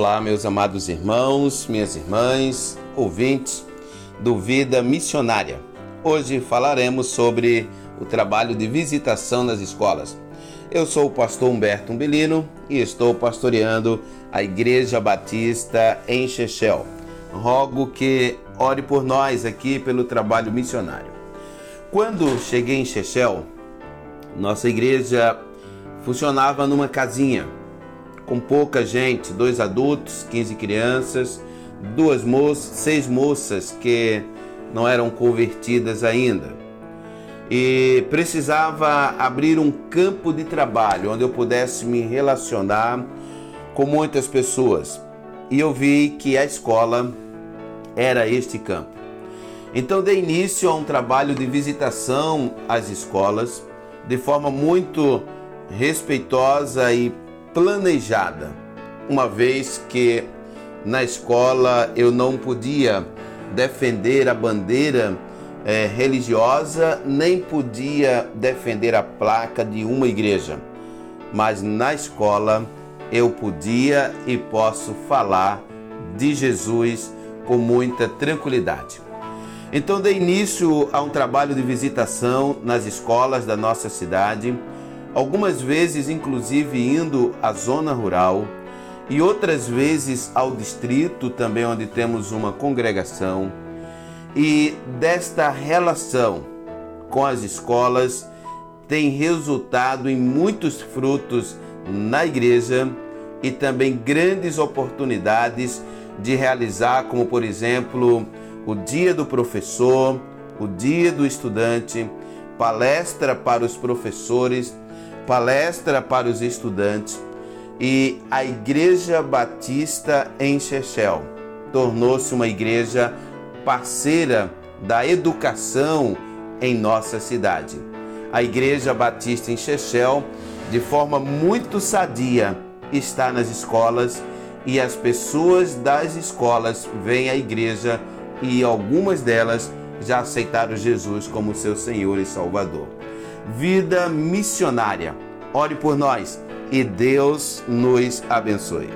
Olá, meus amados irmãos, minhas irmãs, ouvintes do Vida Missionária. Hoje falaremos sobre o trabalho de visitação nas escolas. Eu sou o pastor Humberto Umbelino e estou pastoreando a Igreja Batista em Chechel. Rogo que ore por nós aqui pelo trabalho missionário. Quando cheguei em Chechel, nossa igreja funcionava numa casinha com pouca gente, dois adultos, 15 crianças, duas moças, seis moças que não eram convertidas ainda. E precisava abrir um campo de trabalho onde eu pudesse me relacionar com muitas pessoas. E eu vi que a escola era este campo. Então dei início a um trabalho de visitação às escolas de forma muito respeitosa e planejada, uma vez que na escola eu não podia defender a bandeira é, religiosa, nem podia defender a placa de uma igreja, mas na escola eu podia e posso falar de Jesus com muita tranquilidade. Então dei início a um trabalho de visitação nas escolas da nossa cidade algumas vezes inclusive indo à zona rural e outras vezes ao distrito também onde temos uma congregação. E desta relação com as escolas tem resultado em muitos frutos na igreja e também grandes oportunidades de realizar, como por exemplo, o dia do professor, o dia do estudante, palestra para os professores palestra para os estudantes e a Igreja Batista em Chechel tornou-se uma igreja parceira da educação em nossa cidade. A Igreja Batista em Chechel, de forma muito sadia, está nas escolas e as pessoas das escolas vêm à igreja e algumas delas já aceitaram Jesus como seu Senhor e Salvador vida missionária. Ore por nós e Deus nos abençoe.